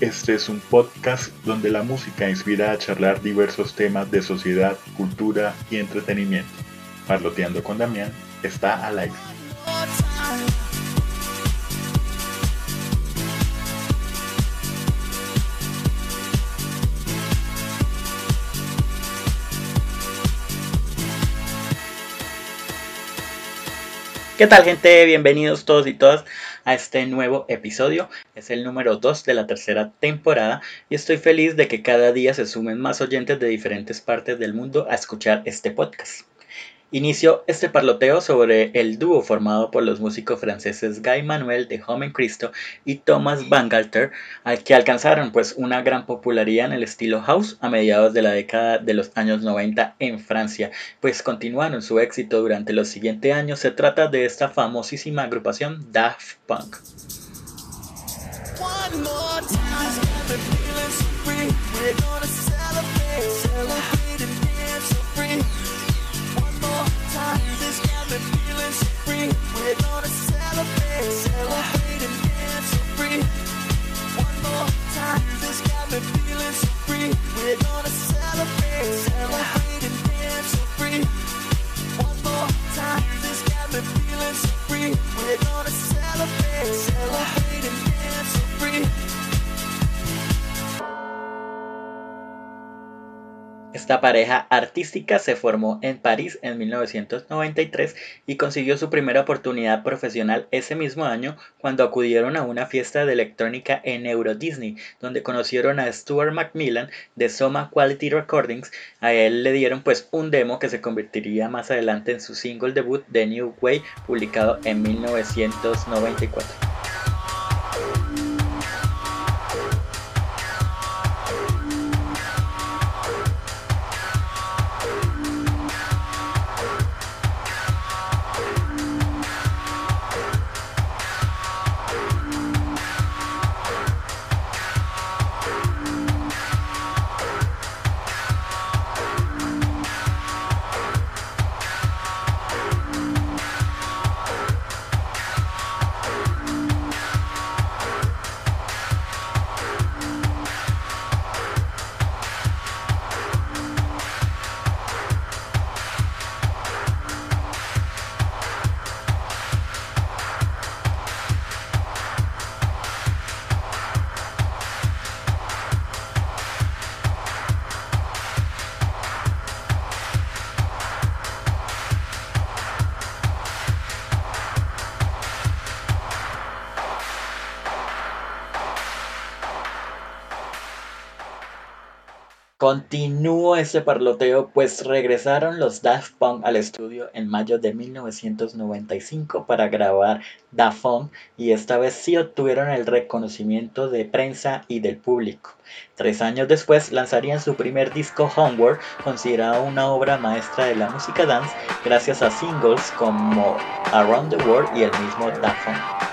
Este es un podcast donde la música inspira a charlar diversos temas de sociedad, cultura y entretenimiento. Parloteando con Damián está al aire. ¿Qué tal gente? Bienvenidos todos y todas a este nuevo episodio. Es el número 2 de la tercera temporada y estoy feliz de que cada día se sumen más oyentes de diferentes partes del mundo a escuchar este podcast. Inicio este parloteo sobre el dúo formado por los músicos franceses Guy Manuel de Home Cristo y Thomas Bangalter, al que alcanzaron pues una gran popularidad en el estilo house a mediados de la década de los años 90 en Francia, pues continuaron su éxito durante los siguientes años. Se trata de esta famosísima agrupación Daft Punk. Esta pareja artística se formó en París en 1993 y consiguió su primera oportunidad profesional ese mismo año cuando acudieron a una fiesta de electrónica en Euro Disney, donde conocieron a Stuart Macmillan de Soma Quality Recordings. A él le dieron pues un demo que se convertiría más adelante en su single debut The New Way, publicado en 1994. Continúo este parloteo pues regresaron los Daft Punk al estudio en mayo de 1995 para grabar Punk y esta vez sí obtuvieron el reconocimiento de prensa y del público. Tres años después lanzarían su primer disco Homeward, considerado una obra maestra de la música dance gracias a singles como Around the World y el mismo Punk.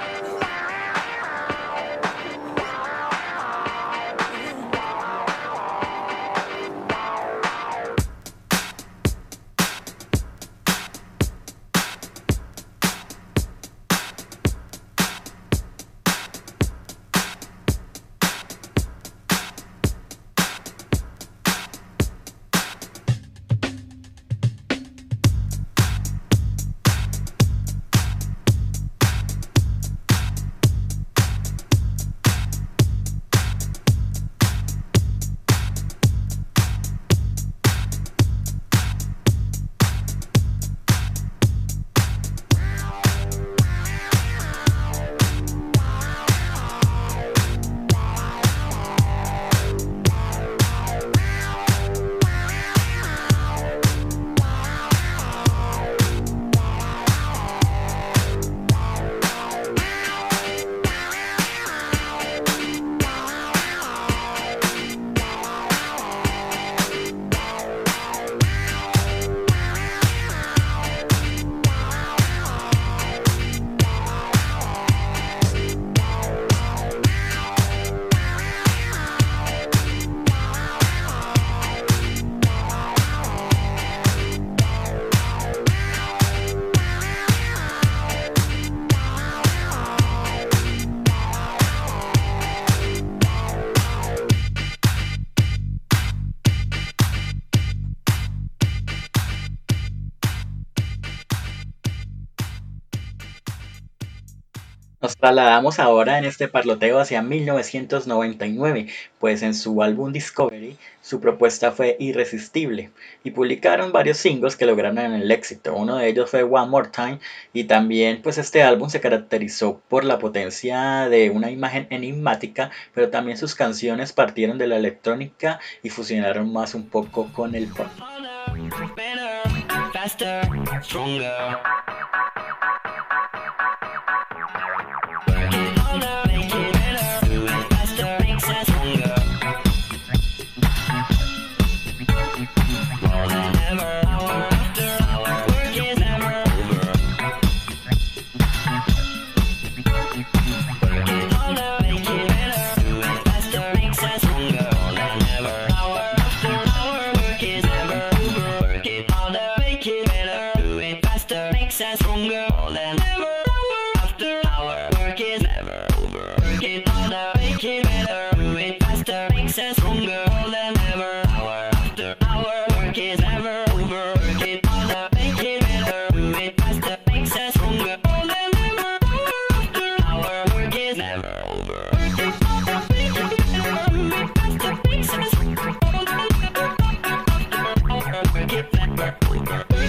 Nos trasladamos ahora en este parloteo hacia 1999, pues en su álbum Discovery su propuesta fue irresistible y publicaron varios singles que lograron el éxito. Uno de ellos fue One More Time y también pues este álbum se caracterizó por la potencia de una imagen enigmática, pero también sus canciones partieron de la electrónica y fusionaron más un poco con el pop. makes us stronger than ever. After our work is never over. Work it harder, make it better, doing faster makes us stronger than ever. Hour after hour, work is never over. Work it harder, make it better, doing faster makes us stronger than ever. After our work is never over. Work it harder, make it better, doing faster makes us stronger than ever. After our work is never over.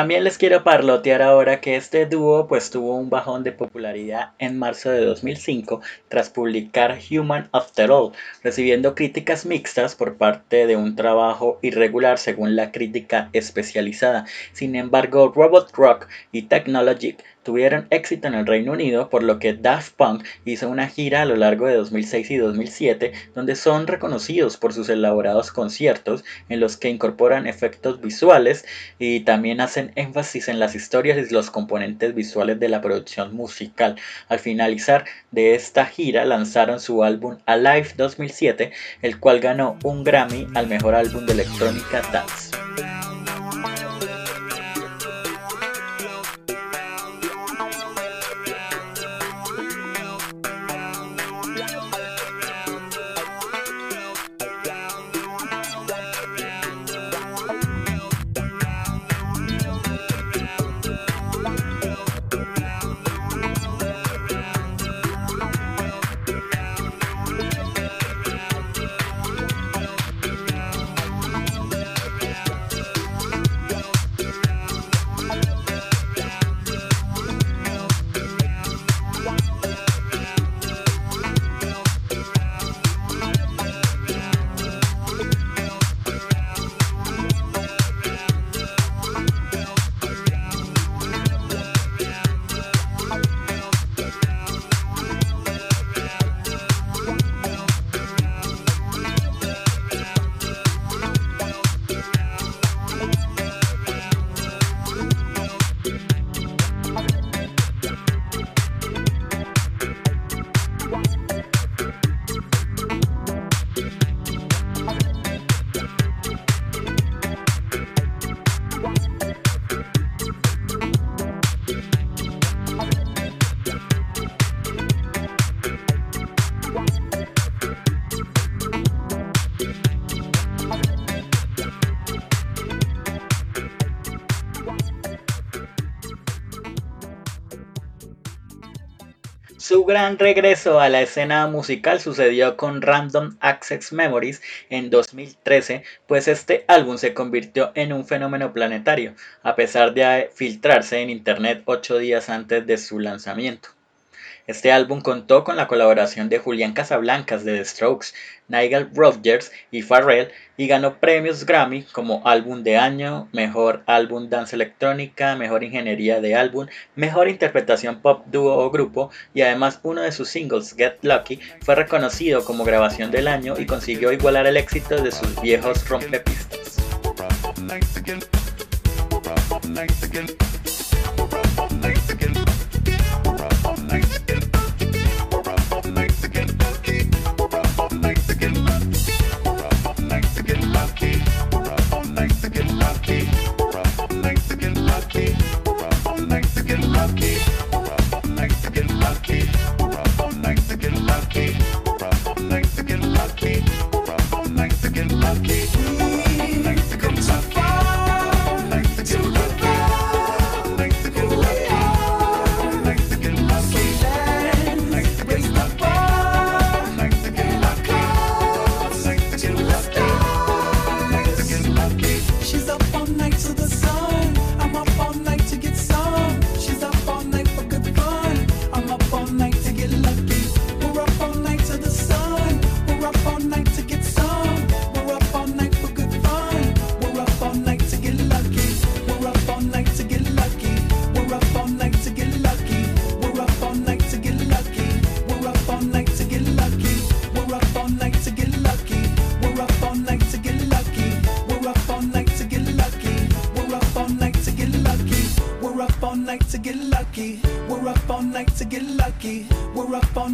También les quiero parlotear ahora que este dúo pues tuvo un bajón de popularidad en marzo de 2005 tras publicar Human After All, recibiendo críticas mixtas por parte de un trabajo irregular según la crítica especializada. Sin embargo, Robot Rock y Technologic tuvieron éxito en el Reino Unido, por lo que Daft Punk hizo una gira a lo largo de 2006 y 2007, donde son reconocidos por sus elaborados conciertos en los que incorporan efectos visuales y también hacen énfasis en las historias y los componentes visuales de la producción musical. Al finalizar de esta gira lanzaron su álbum Alive 2007, el cual ganó un Grammy al mejor álbum de electrónica dance. Su gran regreso a la escena musical sucedió con Random Access Memories en 2013, pues este álbum se convirtió en un fenómeno planetario, a pesar de filtrarse en internet ocho días antes de su lanzamiento. Este álbum contó con la colaboración de Julián Casablancas de The Strokes, Nigel Rodgers y Pharrell y ganó premios Grammy como álbum de año, mejor álbum dance electrónica, mejor ingeniería de álbum, mejor interpretación pop dúo o grupo y además uno de sus singles Get Lucky fue reconocido como grabación del año y consiguió igualar el éxito de sus viejos rompepistas.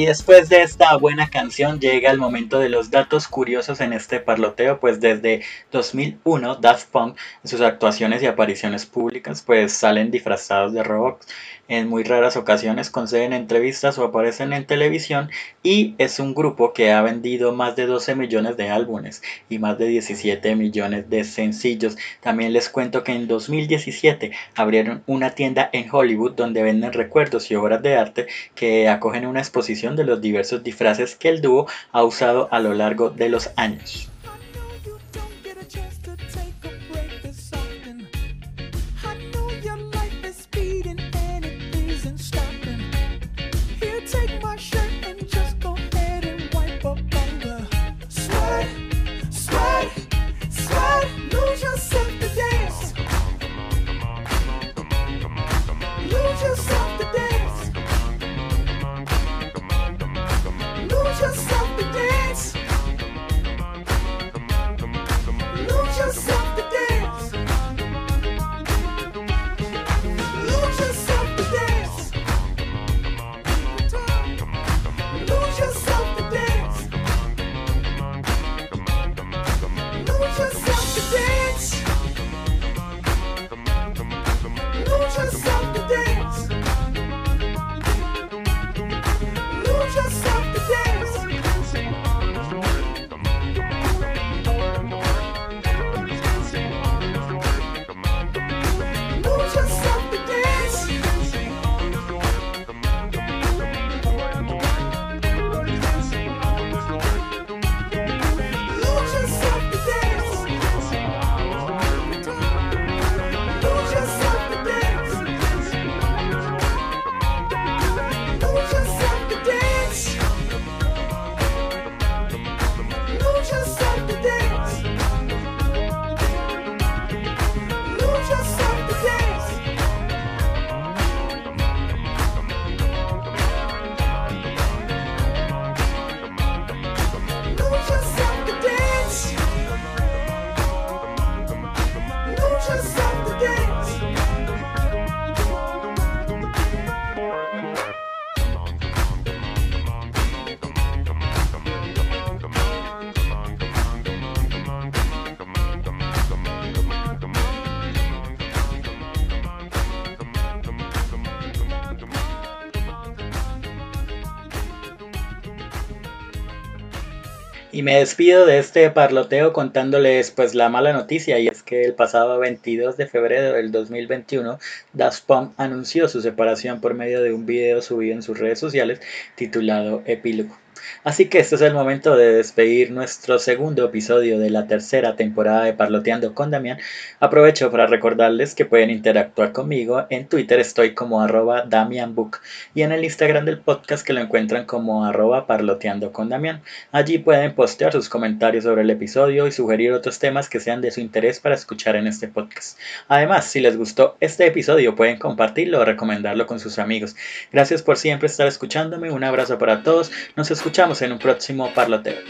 Y después de esta buena canción llega el momento de los datos curiosos en este parloteo, pues desde 2001 Daft Punk en sus actuaciones y apariciones públicas pues salen disfrazados de robots en muy raras ocasiones conceden entrevistas o aparecen en televisión y es un grupo que ha vendido más de 12 millones de álbumes y más de 17 millones de sencillos. También les cuento que en 2017 abrieron una tienda en Hollywood donde venden recuerdos y obras de arte que acogen una exposición de los diversos disfraces que el dúo ha usado a lo largo de los años. Y me despido de este parloteo contándoles pues la mala noticia y es que el pasado 22 de febrero del 2021 Daft Punk anunció su separación por medio de un video subido en sus redes sociales titulado Epílogo. Así que este es el momento de despedir nuestro segundo episodio de la tercera temporada de Parloteando con Damián. Aprovecho para recordarles que pueden interactuar conmigo. En Twitter estoy como arroba DamianBook y en el Instagram del podcast que lo encuentran como arroba con Damián. Allí pueden postear sus comentarios sobre el episodio y sugerir otros temas que sean de su interés para escuchar en este podcast. Además, si les gustó este episodio pueden compartirlo o recomendarlo con sus amigos. Gracias por siempre estar escuchándome. Un abrazo para todos. Nos escuchamos escuchamos en un próximo parloteo.